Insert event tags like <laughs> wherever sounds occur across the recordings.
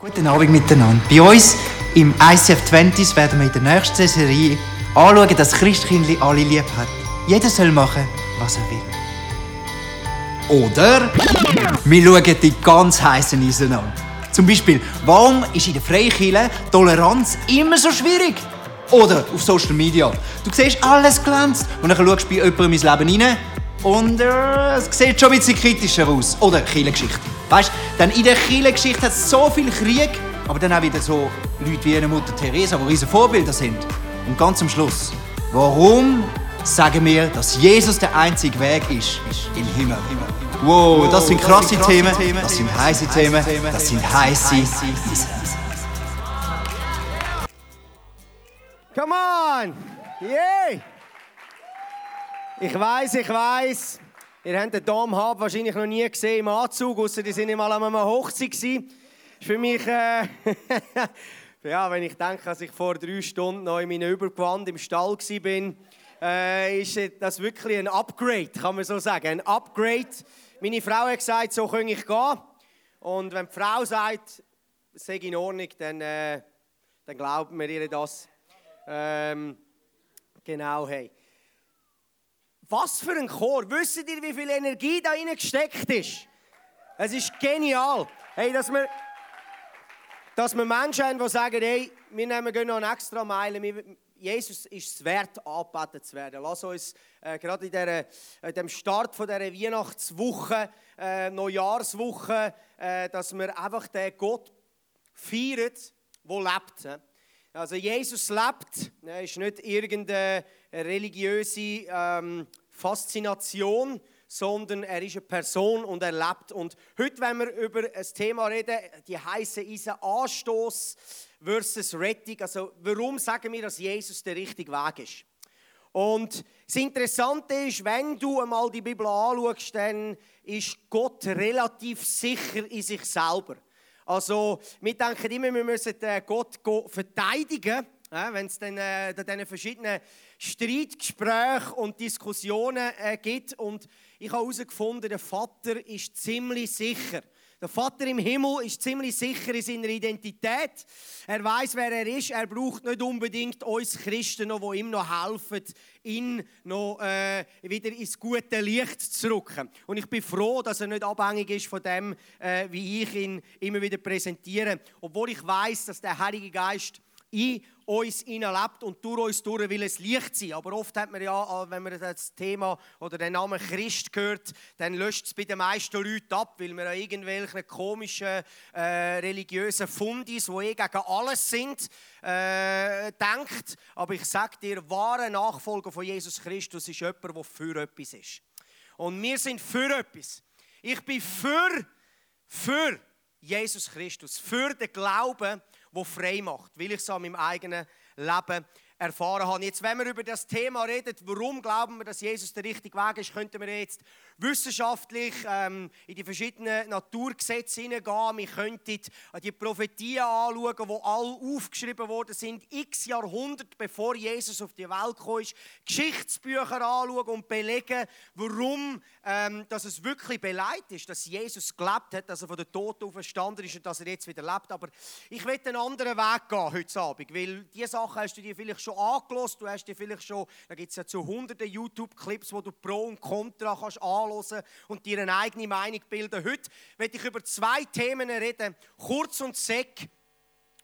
Guten Abend miteinander. Bei uns im ICF 20 werden wir in der nächsten Serie anschauen, dass Christkindli alle lieb hat. Jeder soll machen, was er will. Oder wir schauen die ganz heißen Eisen an. Zum Beispiel, warum ist in der Freikirche Toleranz immer so schwierig? Oder auf Social Media. Du siehst, alles glänzt. Und dann schaust du bei jemandem ins Leben rein und äh, es sieht schon ein bisschen kritischer aus. Oder Kirchengeschichte. Weißt du, in der Kirchengeschichte hat es so viel Krieg, aber dann auch wieder so Leute wie eine Mutter Teresa, die riesige Vorbilder sind. Und ganz am Schluss, warum sagen wir, dass Jesus der einzige Weg ist, ist im Himmel? Wow, das sind krasse Themen, das sind heiße Themen, das sind heiße. Come on! Yay! Ich weiß, ich weiß. Ihr habt den Dom Hab wahrscheinlich noch nie gesehen im Anzug, außer die sind mal an einer Hochzeit gewesen. Ist für mich, äh, <laughs> ja, wenn ich denke, dass ich vor drei Stunden noch in meinem Übergewand im Stall war, äh, ist das wirklich ein Upgrade, kann man so sagen. Ein Upgrade. Meine Frau hat gesagt, so kann ich gehen. Und wenn die Frau sagt, es sei in Ordnung, dann, äh, dann glauben wir ihr das. Ähm, genau, hey. Was für ein Chor. Wisst ihr, wie viel Energie da gesteckt ist? Es ist genial. Hey, dass wir, dass wir Menschen haben, die sagen, hey, wir nehmen noch eine extra Meile. Jesus ist es wert, angebetet zu werden. Lass uns äh, gerade in, der, in dem Start von dieser Weihnachtswoche, äh, Neujahrswoche, äh, dass wir einfach den Gott feiern, der lebt. Also Jesus lebt, er ist nicht irgendeine religiöse ähm, Faszination, sondern er ist eine Person und er lebt. Und heute, wenn wir über ein Thema reden, die heiße Eisen Anstoß versus Rettung. Also, warum sagen wir, dass Jesus der richtige Weg ist? Und das Interessante ist, wenn du einmal die Bibel anschaust, dann ist Gott relativ sicher in sich selber. Also, wir denken immer, wir müssen Gott verteidigen, wenn es dann äh, diesen verschiedenen Streitgespräche und Diskussionen äh, gibt. Und ich habe herausgefunden, der Vater ist ziemlich sicher. Der Vater im Himmel ist ziemlich sicher in seiner Identität. Er weiß, wer er ist. Er braucht nicht unbedingt uns Christen, noch, die ihm noch helfen, ihn noch äh, wieder ins gute Licht zu rücken. Und ich bin froh, dass er nicht abhängig ist von dem, äh, wie ich ihn immer wieder präsentiere. Obwohl ich weiß, dass der Heilige Geist in uns lebt und durch uns durch will es Licht sein. Aber oft hat man ja, wenn man das Thema oder den Namen Christ hört, dann löscht es bei den meisten Leuten ab, weil man an irgendwelche komischen äh, religiösen Fundis, die eh gegen alles sind, äh, denkt. Aber ich sage dir, wahre Nachfolger von Jesus Christus ist jemand, der für etwas ist. Und wir sind für etwas. Ich bin für, für Jesus Christus, für den Glauben wo frei macht, weil ich es an meinem eigenen Leben erfahren habe. Jetzt, wenn wir über das Thema reden, warum glauben wir, dass Jesus der richtige Weg ist, könnten wir jetzt wissenschaftlich ähm, in die verschiedenen Naturgesetze hineingehen. Wir könnten die Prophetien anschauen, die alle aufgeschrieben worden sind, x Jahrhunderte bevor Jesus auf die Welt kam. Geschichtsbücher anschauen und belegen, warum ähm, dass es wirklich beleidigt ist, dass Jesus gelebt hat, dass er von den Toten auferstanden ist und dass er jetzt wieder lebt. Aber ich will einen anderen Weg gehen heute Abend, weil diese Sachen hast du dir vielleicht schon angelost, du hast dir vielleicht schon, da gibt es ja zu hunderten YouTube-Clips, wo du Pro und Contra kannst anhören und dir eine eigene Meinung bilden. Heute will ich über zwei Themen reden, kurz und seck,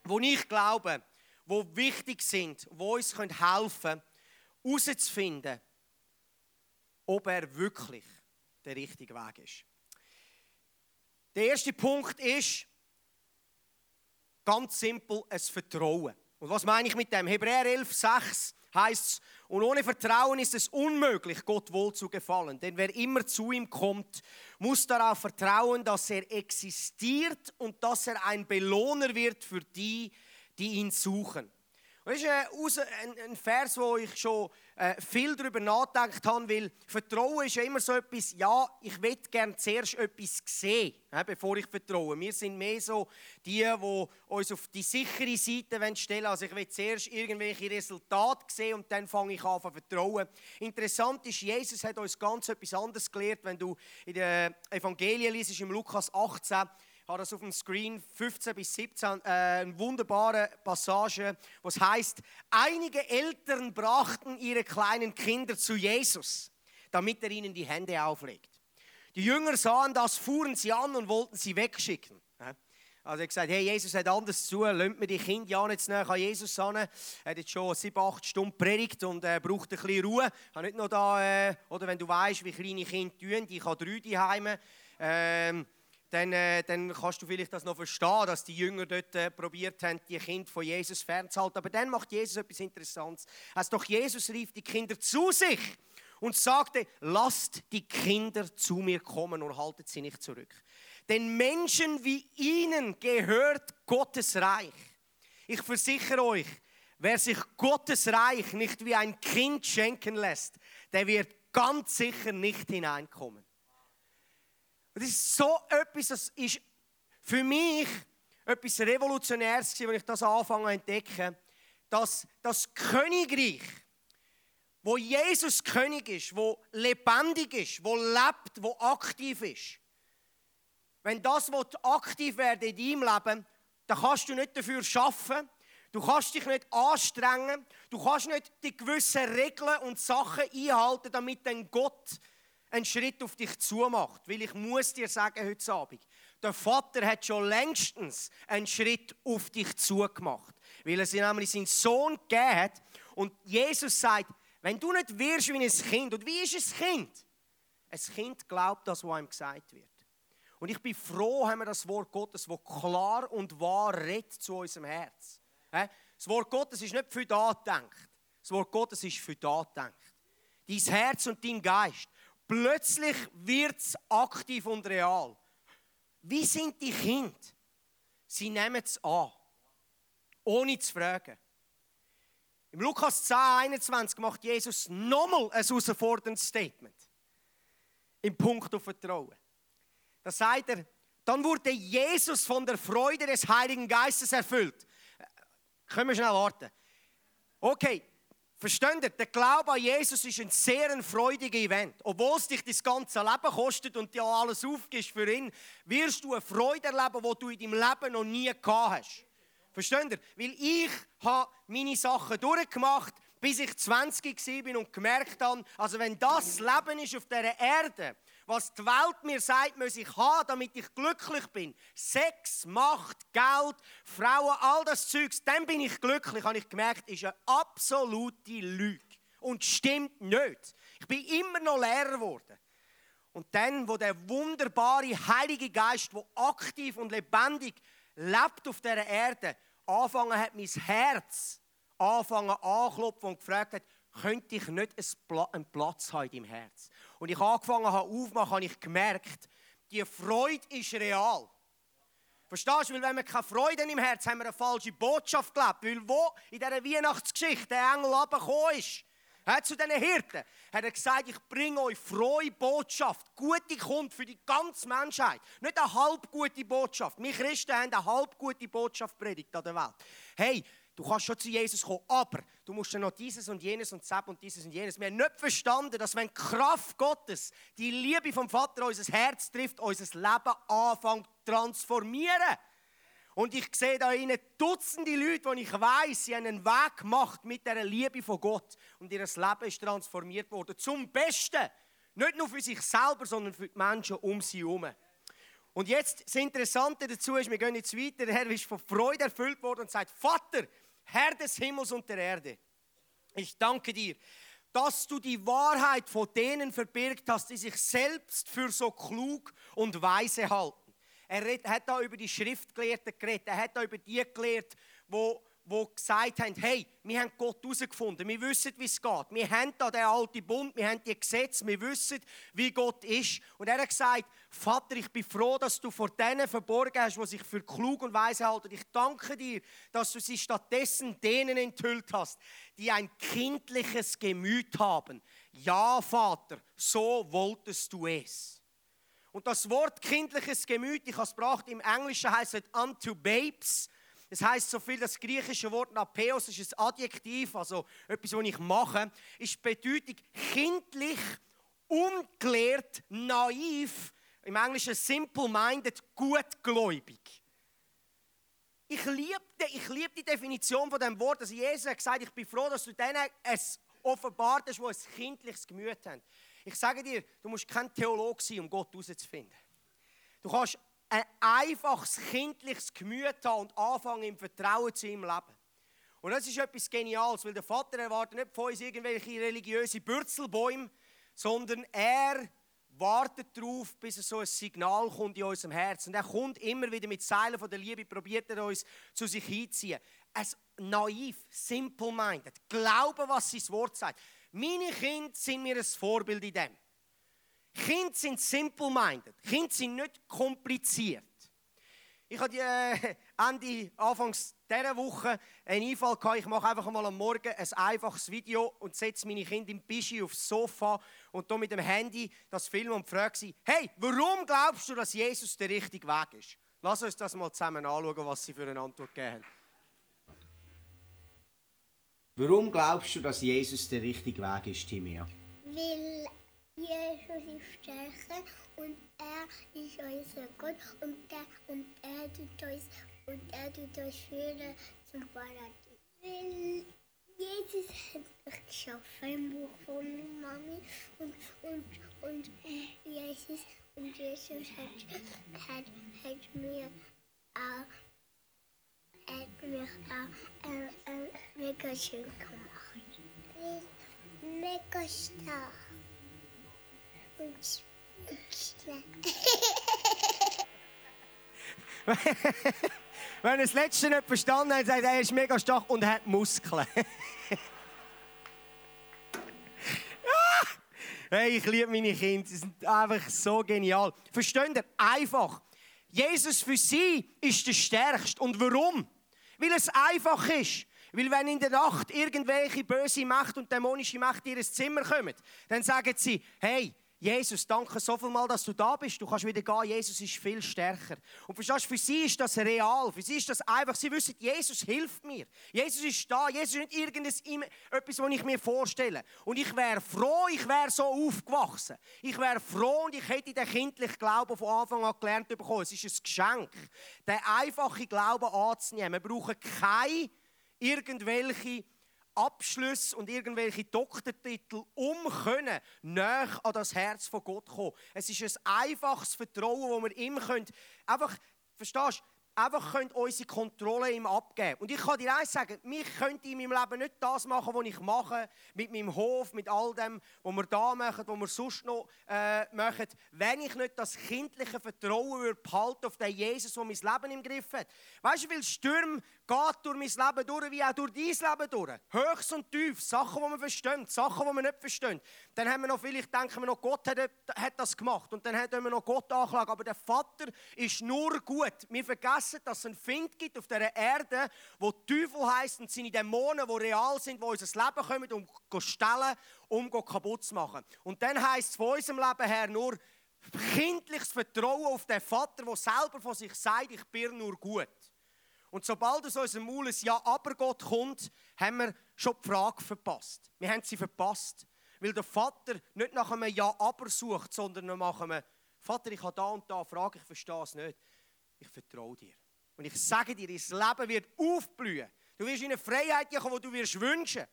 wo ich glaube, wo wichtig sind, wo uns helfen können, herauszufinden, ob er wirklich der richtige Weg ist. Der erste Punkt ist ganz simpel ein Vertrauen. Und was meine ich mit dem? Hebräer 11, 6 heißt es, und ohne Vertrauen ist es unmöglich, Gott wohl zu gefallen. Denn wer immer zu ihm kommt, muss darauf vertrauen, dass er existiert und dass er ein Belohner wird für die, die ihn suchen. Das ist ein Vers, wo ich schon äh, viel darüber nachgedacht habe, weil Vertrauen ist ja immer so etwas, ja, ich will gerne zuerst etwas sehen, bevor ich vertraue. Wir sind mehr so die, die uns auf die sichere Seite stellen Also ich will zuerst irgendwelche Resultate sehen und dann fange ich an zu vertrauen. Interessant ist, Jesus hat uns ganz etwas anderes gelehrt, wenn du in den Evangelien liest, im Lukas 18, Habe das auf dem Screen 15 bis 17, äh, eine wunderbare Passage, was heißt: Einige Eltern brachten ihre kleinen Kinder zu Jesus, damit er ihnen die Hände auflegt. Die Jünger sahen das, fuhren sie an und wollten sie wegschicken. Also er hat gesagt, hey, Jesus hat anders zu, lasst mir die Kinder ja nicht näher an Jesus an. Er hat jetzt schon sieben, acht Stunden predigt und äh, braucht ein bisschen Ruhe. Ich nicht noch da, äh, oder wenn du weißt, wie kleine Kinder tun, ich habe drei daheim, ähm, dann, äh, dann kannst du vielleicht das noch verstehen, dass die Jünger dort äh, probiert haben, die Kinder von Jesus fernzuhalten. Aber dann macht Jesus etwas Interessantes. Also doch Jesus rief die Kinder zu sich und sagte, lasst die Kinder zu mir kommen und haltet sie nicht zurück. Denn Menschen wie ihnen gehört Gottes Reich. Ich versichere euch, wer sich Gottes Reich nicht wie ein Kind schenken lässt, der wird ganz sicher nicht hineinkommen. Und das ist so etwas, das ist für mich etwas Revolutionäres, wenn ich das anfange zu entdecken, dass das Königreich, wo Jesus König ist, wo lebendig ist, wo lebt, wo aktiv ist, wenn das aktiv werden in deinem Leben, dann kannst du nicht dafür schaffen. Du kannst dich nicht anstrengen. Du kannst nicht die gewissen Regeln und Sachen einhalten, damit dann Gott einen Schritt auf dich zumacht. Weil ich muss dir sagen heute Abend, der Vater hat schon längstens einen Schritt auf dich zugemacht. Weil er nämlich seinen Sohn gegeben hat. Und Jesus sagt, wenn du nicht wirst wie ein Kind, und wie ist ein Kind? Ein Kind glaubt das, was ihm gesagt wird. Und ich bin froh, haben wir das Wort Gottes, das klar und wahr redet zu unserem Herz. Das Wort Gottes ist nicht für da gedacht. Das Wort Gottes ist für da gedacht. Dein Herz und dein Geist. Plötzlich wird es aktiv und real. Wie sind die Kinder? Sie nehmen es an, ohne zu fragen. Im Lukas 10, 21 macht Jesus nochmal ein herausforderndes Statement. Im Punkt auf Vertrauen. Da sagt er, dann wurde Jesus von der Freude des Heiligen Geistes erfüllt. Können wir schnell warten. Okay, versteht ihr? Der Glaube an Jesus ist ein sehr freudiger Event. Obwohl es dich das ganze Leben kostet und dir alles aufgibst für ihn, wirst du eine Freude erleben, die du in deinem Leben noch nie gehabt hast. Versteht ihr? Weil ich habe meine Sachen durchgemacht, bis ich 20 war und gemerkt habe, also wenn das Leben ist auf dieser Erde, was die Welt mir sagt, muss ich haben, damit ich glücklich bin. Sex, Macht, Geld, Frauen, all das Zeugs, dann bin ich glücklich, habe ich gemerkt, ist eine absolute Lüge. Und stimmt nicht. Ich bin immer noch Lehrer geworden. Und dann, wo der wunderbare Heilige Geist, der aktiv und lebendig lebt auf dieser Erde, anfangen hat, mein Herz anfangen anklopfen und gefragt hat, könnte ich nicht einen Platz haben im Herz? Und ich angefangen habe aufzumachen, habe ich gemerkt, die Freude ist real. Verstehst du? Weil wenn wir keine Freude im Herz haben, haben wir eine falsche Botschaft gelebt. Weil wo in dieser Weihnachtsgeschichte der Engel runtergekommen ist, zu diesen Hirten, hat er gesagt, ich bringe euch frohe Botschaft. Gute kommt für die ganze Menschheit. Nicht eine halb gute Botschaft. Wir Christen haben eine halb gute Botschaft predigt an der Welt. Hey, Du kannst schon zu Jesus kommen, aber du musst dann noch dieses und jenes und das und dieses und jenes. Wir haben nicht verstanden, dass wenn die Kraft Gottes, die Liebe vom Vater unser Herz trifft, unser Leben anfängt zu transformieren. Und ich sehe da innen Dutzende Leute, die ich weiß, sie haben einen Weg gemacht mit der Liebe von Gott und ihr Leben ist transformiert worden zum Besten. Nicht nur für sich selber, sondern für die Menschen um sie herum. Und jetzt das Interessante dazu ist, wir gehen jetzt weiter. Der Herr ist von Freude erfüllt worden und sagt: Vater, Herr des Himmels und der Erde, ich danke dir, dass du die Wahrheit vor denen verbirgt hast, die sich selbst für so klug und weise halten. Er hat da über die Schriftgelehrten geredet, er hat da über die gelehrt, wo die gesagt haben, hey, wir haben Gott herausgefunden, wir wissen, wie es geht. Wir haben da den alten Bund, wir haben die Gesetze, wir wissen, wie Gott ist. Und er hat gesagt, Vater, ich bin froh, dass du vor denen verborgen hast, die sich für klug und weise halten. Ich danke dir, dass du sie stattdessen denen enthüllt hast, die ein kindliches Gemüt haben. Ja, Vater, so wolltest du es. Und das Wort kindliches Gemüt, ich habe es gebracht, im Englischen heißt es unto babes. Es heißt so viel, das griechische Wort Napeos ist ein Adjektiv, also etwas, was ich mache, ist Bedeutung kindlich, ungeklärt, naiv, im Englischen simple-minded, gutgläubig. Ich liebe, ich liebe die Definition von dem Wort, dass Jesus hat gesagt, ich bin froh, dass du denen es offenbart hast, die ein kindliches Gemüt haben. Ich sage dir, du musst kein Theologe sein, um Gott herauszufinden. Du kannst ein einfaches kindliches Gemüt haben und anfangen im Vertrauen zu ihm leben. Und das ist etwas Geniales, weil der Vater erwartet nicht von uns irgendwelche religiöse Bürzelbäume, sondern er wartet darauf, bis so ein Signal kommt in unserem Herzen. Und er kommt immer wieder mit Seilen von der Liebe, probiert er uns zu sich hinziehen. Ein naiv, simple-minded, glauben, was sein Wort sagt. Meine Kinder sind mir ein Vorbild in dem. Kinder sind simple-minded. Kinder sind nicht kompliziert. Ich hatte äh, Ende, Anfangs dieser Woche einen Einfall gehabt. Ich mache einfach mal am Morgen ein einfaches Video und setze meine Kinder im Bischi aufs Sofa und da mit dem Handy das Film und frage sie, hey, warum glaubst du, dass Jesus der richtige Weg ist? Lass uns das mal zusammen anschauen, was sie für eine Antwort geben. Warum glaubst du, dass Jesus der richtige Weg ist, Timia? Weil Jesus ist stärker und er ist unser Gott und er, und er tut uns und er tut uns führen zum Paradies. Weil Jesus hat mich geschaffen im Buch von meiner Mami und, und, und, und Jesus und Jesus hat, hat, hat mir auch hat mich auch äh, äh, mega schön gemacht. Mega stark. Wenn er das Letzte nicht verstanden hat, sagt er, er ist mega stark und hat Muskeln. <laughs> hey, ich liebe meine Kinder, sie sind einfach so genial. Versteht ihr? Einfach. Jesus für sie ist der Stärkste. Und warum? Weil es einfach ist. Weil wenn in der Nacht irgendwelche böse Macht und dämonische Macht in ihr Zimmer kommen, dann sagen sie, hey, Jesus, danke so viel mal, dass du da bist. Du kannst wieder gehen. Jesus ist viel stärker. Und verstehst, für sie ist das real. Für sie ist das einfach. Sie wissen, Jesus hilft mir. Jesus ist da. Jesus ist nicht irgendetwas, etwas, was ich mir vorstelle. Und ich wäre froh, ich wäre so aufgewachsen. Ich wäre froh und ich hätte den kindlichen Glauben von Anfang an gelernt bekommen. Es ist ein Geschenk, den einfachen Glauben anzunehmen. Wir brauchen keine irgendwelche Abschlüsse und irgendwelche Doktortitel, um können, näher an das Herz von Gott kommen. Es ist ein einfaches Vertrauen, das wir ihm können, einfach, verstehst du, einfach unsere Kontrolle ihm abgeben. Und ich kann dir eins sagen, mich könnte in meinem Leben nicht das machen, was ich mache, mit meinem Hof, mit all dem, was wir da machen, was wir sonst noch äh, machen, wenn ich nicht das kindliche Vertrauen würde behalten auf den Jesus, der mein Leben im Griff hat. Weißt du, wie viele Stürme geht durch mein Leben durch, wie auch durch dein Leben durch. Höchst und tief, Sachen, die man versteht, Sachen, die man nicht versteht. Dann haben wir noch, vielleicht denken wir noch, Gott hat, hat das gemacht und dann haben wir noch Gott angeklagt. Aber der Vater ist nur gut. Wir vergessen, dass es einen Find gibt auf dieser Erde, wo Teufel heisst und seine Dämonen, die real sind, die unser Leben kommen, um zu stellen, um kaputt zu machen. Und dann heisst es von unserem Leben her nur, kindliches Vertrauen auf den Vater, der selber von sich sagt, ich bin nur gut. Und sobald aus unserem Maul ein Ja, aber Gott kommt, haben wir schon die Frage verpasst. Wir haben sie verpasst. Weil der Vater nicht nach einem Ja, aber sucht, sondern nach einem Vater, ich habe da und da Frage, ich verstehe es nicht. Ich vertraue dir. Und ich sage dir, dein Leben wird aufblühen. Du wirst in eine Freiheit kommen, die du wirst wünschen.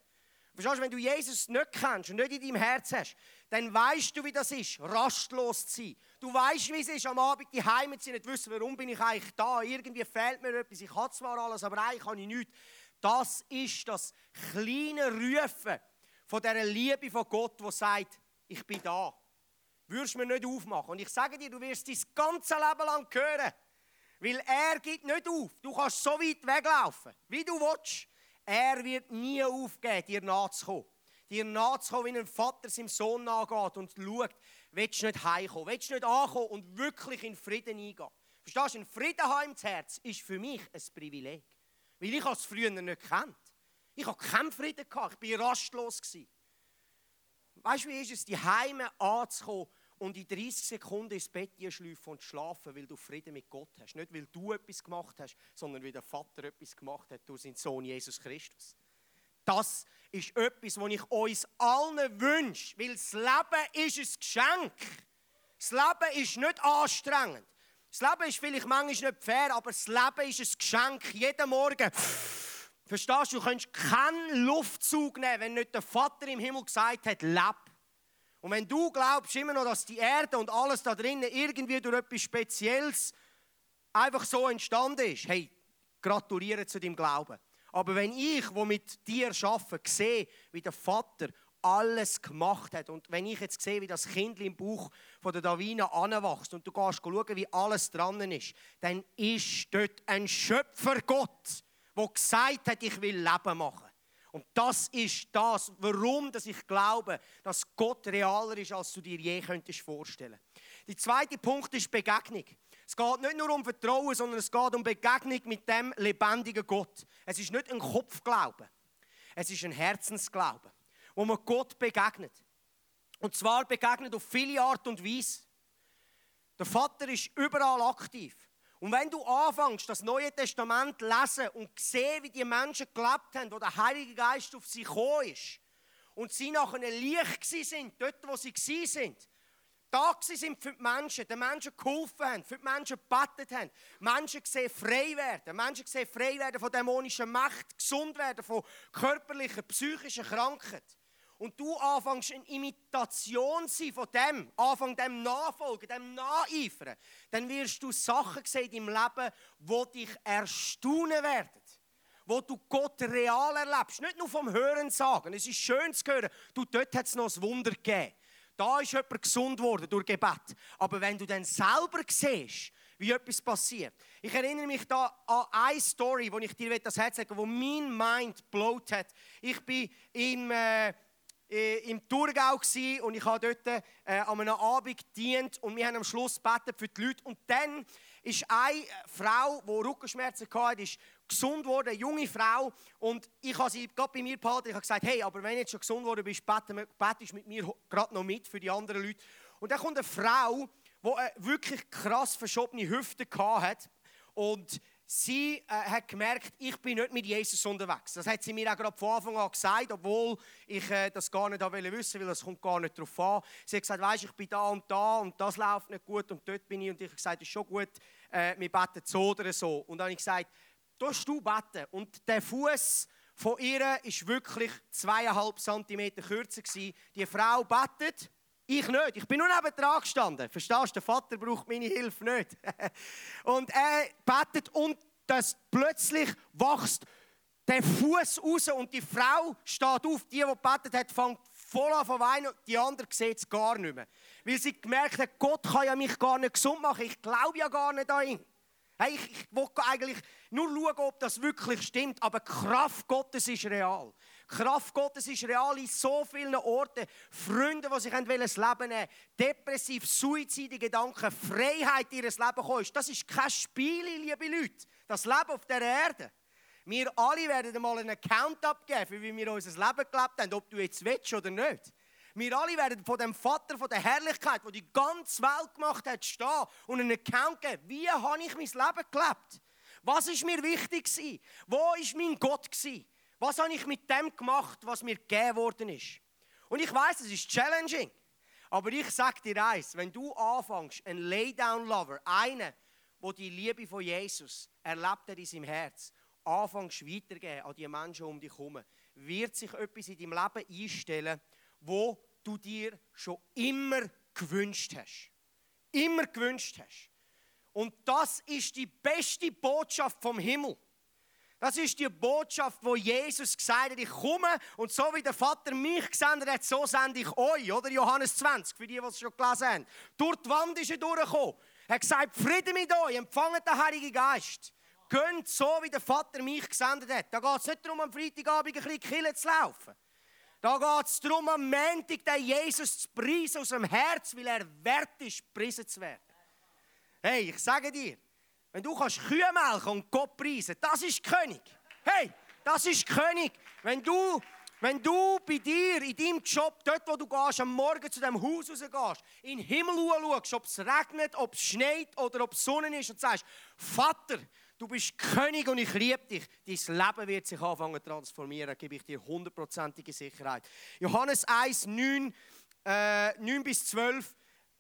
Verstehst du, wenn du Jesus nicht kennst und nicht in deinem Herz hast, dann weißt du, wie das ist, rastlos zu sein. Du weißt, wie es ist, am Abend die Heime zu sein, nicht wissen, warum bin ich eigentlich da. Irgendwie fehlt mir etwas. Ich habe zwar alles, aber eigentlich habe ich nichts. Das ist das kleine Rufen von dieser Liebe von Gott, wo sagt, ich bin da. Würdest du mir nicht aufmachen. Und ich sage dir, du wirst dein ganze Leben lang hören. Weil er geht nicht auf. Du kannst so weit weglaufen, wie du willst. Er wird nie aufgeben, dir nachzukommen. Dir nachzukommen, wie ein Vater seinem Sohn nachgeht und schaut, willst du nicht heimkommen, willst du nicht ankommen und wirklich in Frieden eingehen. Verstehst du, ein Frieden haben Herz ist für mich ein Privileg. Weil ich es früher nicht kennt. Ich habe keinen Frieden gehabt, ich war rastlos. Weißt du, wie ist es, die Heime anzukommen und in 30 Sekunden ins Bett schlafen und schlafen, weil du Frieden mit Gott hast. Nicht, weil du etwas gemacht hast, sondern weil der Vater etwas gemacht hat durch seinen Sohn Jesus Christus. Das ist etwas, was ich uns allen wünsche, weil das Leben ist ein Geschenk. Das Leben ist nicht anstrengend. Das Leben ist vielleicht manchmal nicht fair, aber das Leben ist ein Geschenk. Jeden Morgen. Verstehst du, du kannst keinen Luftzug nehmen, wenn nicht der Vater im Himmel gesagt hat, leb. Und wenn du glaubst immer noch, dass die Erde und alles da drinnen irgendwie durch etwas Spezielles einfach so entstanden ist, hey, gratuliere zu deinem Glauben. Aber wenn ich, wo mit dir arbeite, sehe, wie der Vater alles gemacht hat und wenn ich jetzt sehe, wie das Kind im Bauch von der Davina anwächst und du gehst schauen, wie alles dran ist, dann ist dort ein Schöpfergott, der gesagt hat, ich will Leben machen. Und das ist das, warum dass ich glaube, dass Gott realer ist, als du dir je könntest vorstellen. Der zweite Punkt ist Begegnung. Es geht nicht nur um Vertrauen, sondern es geht um Begegnung mit dem lebendigen Gott. Es ist nicht ein Kopfglaube, es ist ein Herzensglaube, wo man Gott begegnet. Und zwar begegnet auf viele Art und Weise. Der Vater ist überall aktiv. Und wenn du anfängst, das Neue Testament zu lesen und sehen, wie die Menschen gelebt haben, wo der Heilige Geist auf sie gekommen ist und sie nachher Licht sind, dort, wo sie sind, da sind für die Menschen, den Menschen geholfen haben, für die Menschen gebetet haben, Menschen gesehen frei werden, Menschen gesehen frei werden von dämonischen Macht, gesund werden von körperlichen, psychischen Krankheiten und du anfängst eine Imitation sein von dem, anfängst dem nachfolgen, dem nacheifern, dann wirst du Sachen sehen in deinem Leben, die dich erstaunen werden. Wo du Gott real erlebst. Nicht nur vom Hören sagen. Es ist schön zu hören, du, dort hat es noch ein Wunder gegeben. Da ist jemand gesund worden durch Gebet. Aber wenn du dann selber siehst, wie etwas passiert. Ich erinnere mich da an eine Story, die ich dir das Herz legen wo mein Mind blowt hat. Ich bin im... Äh, im Thurgau und ich habe dort äh, an einem Abend gedient und wir haben am Schluss gebetet für die Leute. Und dann ist eine Frau, die Rückenschmerzen hatte, ist gesund geworden, eine junge Frau. Und ich habe sie gerade bei mir behalten. Ich habe gesagt, hey, aber wenn du jetzt schon gesund geworden bist, betest mit mir gerade noch mit für die anderen Leute. Und dann kommt eine Frau, die eine wirklich krass verschobene Hüfte hatte. Und sie äh, hat gemerkt, ich bin nicht mit Jesus unterwegs. Das hat sie mir auch gerade von Anfang an gesagt, obwohl ich äh, das gar nicht wissen weil das kommt gar nicht darauf an. Sie hat gesagt, weißt, ich bin da und da und das läuft nicht gut und dort bin ich. Und ich habe gesagt, es ist schon gut, äh, wir beten so oder so. Und dann habe ich gesagt, tust du beten. Und der Fuß von ihr ist wirklich zweieinhalb Zentimeter kürzer gewesen. Die Frau betet. Ich nicht. Ich bin nur neben dran gestanden. Verstehst du? Der Vater braucht meine Hilfe nicht. <laughs> und er betet und das plötzlich wächst der Fuß raus und die Frau steht auf. Die, die betet hat, fängt voll an zu weinen. Die andere sieht es gar nicht mehr. Weil sie gemerkt hat, Gott kann ja mich gar nicht gesund machen. Ich glaube ja gar nicht an ihn. Hey, ich, ich will eigentlich nur schauen, ob das wirklich stimmt. Aber die Kraft Gottes ist real. Kraft Gottes ist real in so vielen Orten. Freunde, die sich das Leben nehmen depressiv, suizide Gedanken, Freiheit in ihr Leben kommen. Das ist kein Spiel, liebe Leute. Das Leben auf der Erde. Wir alle werden mal einen Account abgeben, wie wir unser Leben gelebt haben, ob du jetzt willst oder nicht. Wir alle werden von dem Vater von der Herrlichkeit, der die ganze Welt gemacht hat, stehen und einen Account geben. Wie habe ich mein Leben gelebt? Was ist mir wichtig? Wo ist mein Gott? Was habe ich mit dem gemacht, was mir gegeben worden ist? Und ich weiß, es ist challenging. Aber ich sage dir eins, wenn du anfängst, ein Laydown-Lover, einer, der die Liebe von Jesus erlebt hat in seinem Herz, anfängst weitergeben an die Menschen um dich herum, wird sich etwas in deinem Leben einstellen, wo du dir schon immer gewünscht hast. Immer gewünscht hast. Und das ist die beste Botschaft vom Himmel. Das ist die Botschaft, wo Jesus gesagt hat, ich komme und so wie der Vater mich gesendet hat, so sende ich euch, oder? Johannes 20, für die, die es schon gelesen haben. Durch die Wand ist er durchgekommen. Er hat gesagt, Friede mit euch, empfangt den Heiligen Geist. Gönnt so, wie der Vater mich gesendet hat. Da geht es nicht darum, am Freitagabend ein bisschen Kille zu laufen. Da geht es darum, am Montag den Jesus zu preisen aus dem Herz, weil er wert ist, gepriesen zu werden. Hey, ich sage dir, wenn du kannst Kühe melken und Gott preisen, das ist König. Hey, das ist König. Wenn du, wenn du bei dir, in deinem Job, dort wo du gehst, am Morgen zu dem Haus rausgehst, in den Himmel schaust, ob es regnet, ob es schneit oder ob es Sonne ist und sagst, Vater, du bist König und ich liebe dich, dein Leben wird sich anfangen zu transformieren, gebe ich dir hundertprozentige Sicherheit. Johannes 1, 9, äh, 9 bis 12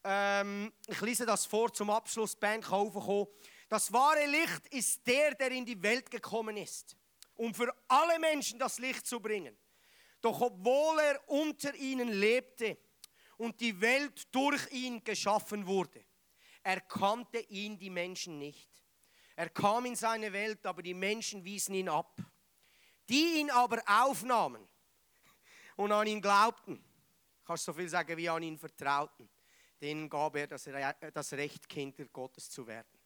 ähm, ich lese das vor zum Abschluss, Band kann raufkommen. Das wahre Licht ist der, der in die Welt gekommen ist, um für alle Menschen das Licht zu bringen. Doch obwohl er unter ihnen lebte und die Welt durch ihn geschaffen wurde, erkannte ihn die Menschen nicht. Er kam in seine Welt, aber die Menschen wiesen ihn ab. Die ihn aber aufnahmen und an ihn glaubten, kannst so viel sagen wie an ihn vertrauten, denen gab er das, das Recht, Kinder Gottes zu werden.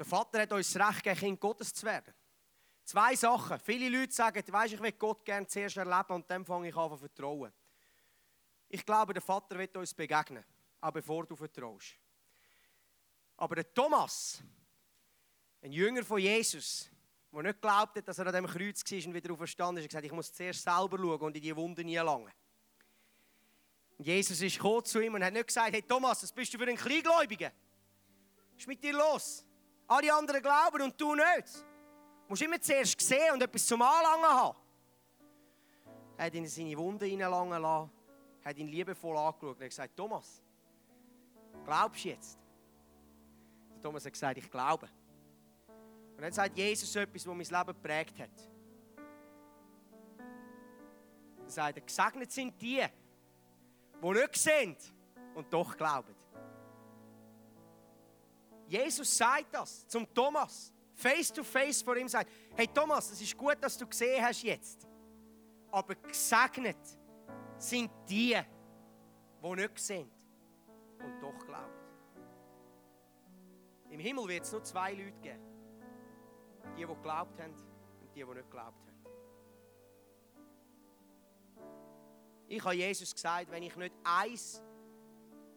Der Vater hat uns das Recht gegeben, Kind Gottes zu werden. Zwei Sachen. Viele Leute sagen, weißt, ich will Gott gerne zuerst erleben und dann fange ich an zu vertrauen. Ich glaube, der Vater wird uns begegnen, auch bevor du vertraust. Aber der Thomas, ein Jünger von Jesus, der nicht glaubt hat, dass er an dem Kreuz war und wieder auferstanden ist, hat gesagt, ich muss zuerst selber schauen und in die Wunden nie langen. Und Jesus ist gekommen zu ihm und hat nicht gesagt, hey Thomas, was bist du für ein Kleingläubiger? Was ist mit dir los? Alle anderen glauben und du nicht. Du musst immer zuerst sehen und etwas zum Anlangen haben. Er hat ihn in seine Wunden hineinlangen lassen, hat ihn liebevoll angeschaut und hat gesagt, Thomas, glaubst du jetzt? Und Thomas hat gesagt, ich glaube. Und dann sagt Jesus etwas, was mein Leben geprägt hat. Er sagt, gesegnet sind die, die nicht sehen und doch glauben. Jesus sagt das zum Thomas. Face to face vor ihm sagt, hey Thomas, es ist gut, dass du gesehen hast jetzt. Aber gesegnet sind die, die nicht sehen und doch glauben. Im Himmel wird es nur zwei Leute geben. Die, die geglaubt haben und die, die nicht geglaubt haben. Ich habe Jesus gesagt, wenn ich nicht eins,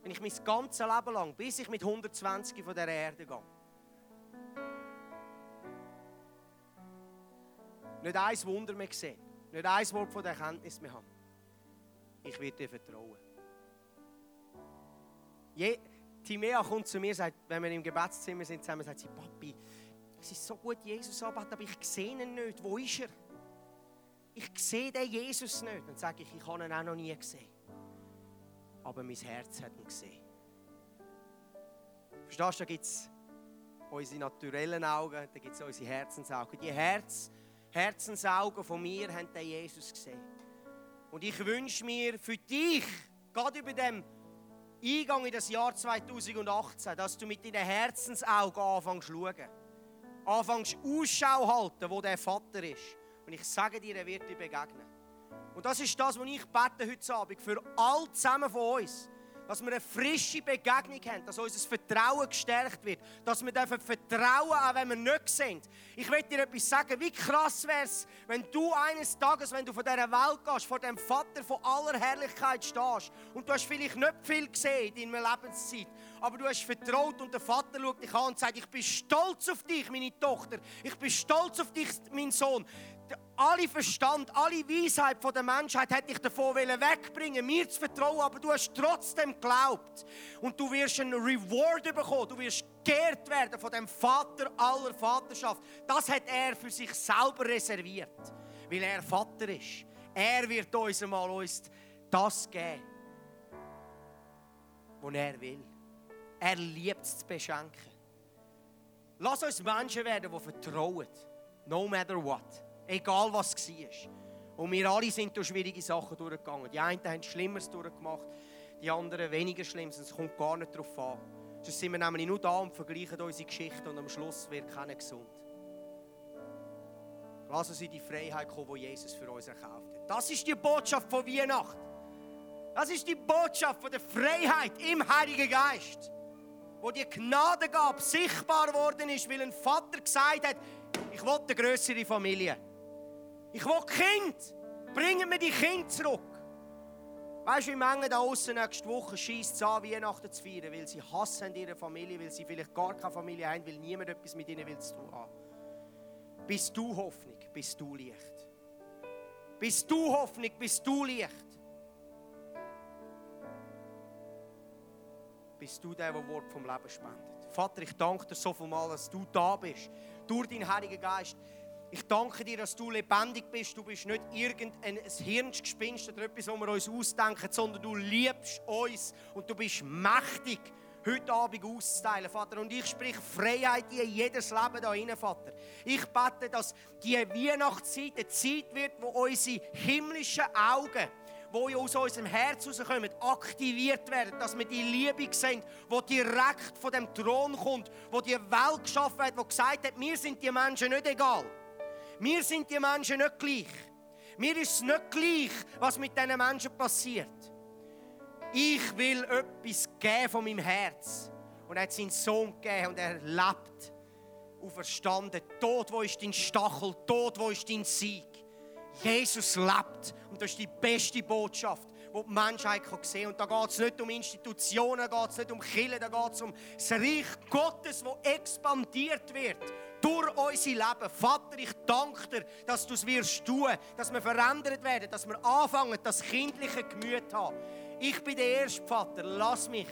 wenn ich mein ganzes Leben lang, bis ich mit 120 von der Erde gehe, nicht ein Wunder mehr sehen, nicht ein Wort von der Erkenntnis mehr haben, ich werde dir vertrauen. Je, Timea kommt zu mir sagt, wenn wir im Gebetszimmer sind zusammen, sagt sie, Papi, es ist so gut, Jesus arbeitet, aber ich sehe ihn nicht. Wo ist er? Ich sehe den Jesus nicht. Dann sage ich, ich habe ihn auch noch nie gesehen. Aber mein Herz hat ihn gesehen. Verstehst du, da gibt es unsere naturellen Augen, da gibt es unsere Herzensaugen. Die Herz, Herzensaugen von mir haben den Jesus gesehen. Und ich wünsche mir für dich, gerade über dem Eingang in das Jahr 2018, dass du mit deinen Herzensaugen anfängst zu schauen. Anfängst Ausschau halten, wo der Vater ist. Und ich sage dir, er wird dir begegnen. Und das ist das, was ich bete heute Abend für all zusammen von uns. Dass wir eine frische Begegnung haben, dass unser Vertrauen gestärkt wird, dass wir dürfen vertrauen, auch wenn wir nicht sind. Ich möchte dir etwas sagen, wie krass wäre es, wenn du eines Tages, wenn du von dieser Welt gehst, vor dem Vater von aller Herrlichkeit stehst. Und du hast vielleicht nicht viel gesehen in deiner Lebenszeit, aber du hast vertraut und der Vater schaut dich an und sagt, ich bin stolz auf dich, meine Tochter, ich bin stolz auf dich, mein Sohn alle Verstand, alle Weisheit von der Menschheit hätte ich davon wegbringen, mir zu vertrauen, aber du hast trotzdem geglaubt. Und du wirst einen Reward bekommen, du wirst geehrt werden von dem Vater aller Vaterschaft. Das hat er für sich selber reserviert, weil er Vater ist. Er wird uns einmal uns das geben, was er will. Er liebt es zu beschenken. Lass uns Menschen werden, die vertrauen, no matter what. Egal was war. Und wir alle sind durch schwierige Sachen durchgegangen. Die einen haben Schlimmeres durchgemacht, die anderen weniger Schlimmes. Es kommt gar nicht darauf an. Sonst sind wir nämlich nur da und vergleichen unsere Geschichte und am Schluss wird keiner gesund. Lass uns in die Freiheit kommen, die Jesus für uns erkauft hat. Das ist die Botschaft von Weihnachten. Das ist die Botschaft von der Freiheit im Heiligen Geist. Wo die Gnade gab, sichtbar worden ist, weil ein Vater gesagt hat, ich will eine größere Familie. Ich will Kind. Bringen mir die Kinder zurück. Weißt du, wie Menge da außen nächste Woche schießt an, Weihnachten zu feiern, weil sie hassen ihre Familie, weil sie vielleicht gar keine Familie haben, weil niemand etwas mit ihnen will zu tun haben. Bist du Hoffnung, bist du Licht. Bist du Hoffnung, bist du Licht. Bist du der, der Wort vom Leben spendet. Vater, ich danke dir so viel mal, dass du da bist. Durch deinen Heiligen Geist. Ich danke dir, dass du lebendig bist. Du bist nicht irgendein Hirngespinst oder etwas, was wir uns ausdenken, sondern du liebst uns und du bist mächtig, heute Abend auszuteilen, Vater. Und ich sprich Freiheit in jedes Leben da rein, Vater. Ich bete, dass die Weihnachtszeit eine Zeit wird, wo unsere himmlischen Augen die aus unserem Herz herauskommen, aktiviert werden, dass wir die Liebe sehen, die direkt von dem Thron kommt, wo die Welt geschaffen hat, die gesagt hat, mir sind die Menschen nicht egal. Mir sind die Menschen nicht gleich. Mir ist es nicht gleich, was mit diesen Menschen passiert. Ich will etwas geben von meinem Herz. Und er hat seinen Sohn gegeben und er lebt auferstanden. Tod, wo ist dein Stachel? Tod, wo ist dein Sieg? Jesus lebt. Und das ist die beste Botschaft, die die Menschheit sehen kann. Und da geht es nicht um Institutionen, da geht es nicht um Kirche, da geht es um das Reich Gottes, das expandiert wird durch unser Leben. Vater, ich danke dir, dass du es wirst tun, dass wir verändert werden, dass wir anfangen, das kindliche Gemüt haben. Ich bin der erste Vater, lass mich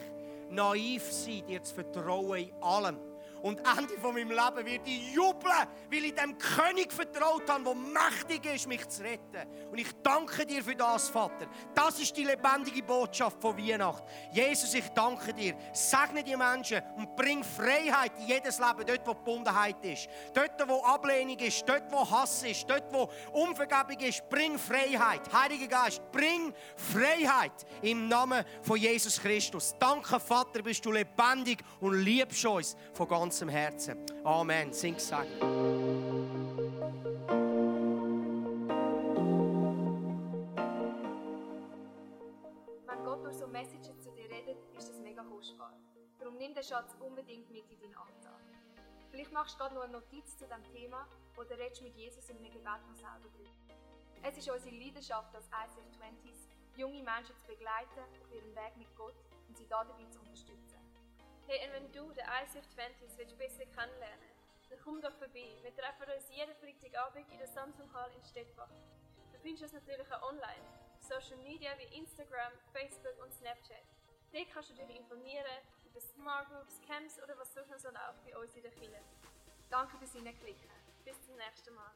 naiv sein, dir zu vertrauen in allem. Und Ende von meinem Leben wird ich jubeln, weil ich dem König vertraut habe, der mächtig ist, mich zu retten. Und ich danke dir für das, Vater. Das ist die lebendige Botschaft von Weihnachten. Jesus, ich danke dir. Segne die Menschen und bring Freiheit in jedes Leben, dort, wo Gebundenheit ist. Dort, wo Ablehnung ist, dort, wo Hass ist, dort, wo Unvergebung ist. Bring Freiheit. Heiliger Geist, bring Freiheit im Namen von Jesus Christus. Danke, Vater, bist du lebendig und liebst uns von ganzem ganzem Herzen. Amen. Sing sagen. Wenn Gott durch so Messages zu dir redet, ist das mega kostbar. Darum nimm den Schatz unbedingt mit in deinen Alltag. Vielleicht machst du gerade noch eine Notiz zu diesem Thema oder redest mit Jesus in einem Gebet noch selber drüber. Es ist unsere Leidenschaft als ICF 20s, junge Menschen zu begleiten auf ihrem Weg mit Gott und sie dabei zu unterstützen. Hey, und wenn du den ICF 20s willst besser kennenlernen dann komm doch vorbei. Wir treffen uns jeden Freitagabend in der Samsung Hall in Stettbach. Du findest uns natürlich auch online, auf Social Media wie Instagram, Facebook und Snapchat. Dort kannst du dich informieren über Smart Groups, Camps oder was sonst noch so läuft bei uns in der Kirche. Danke fürs Hineinklicken. Bis zum nächsten Mal.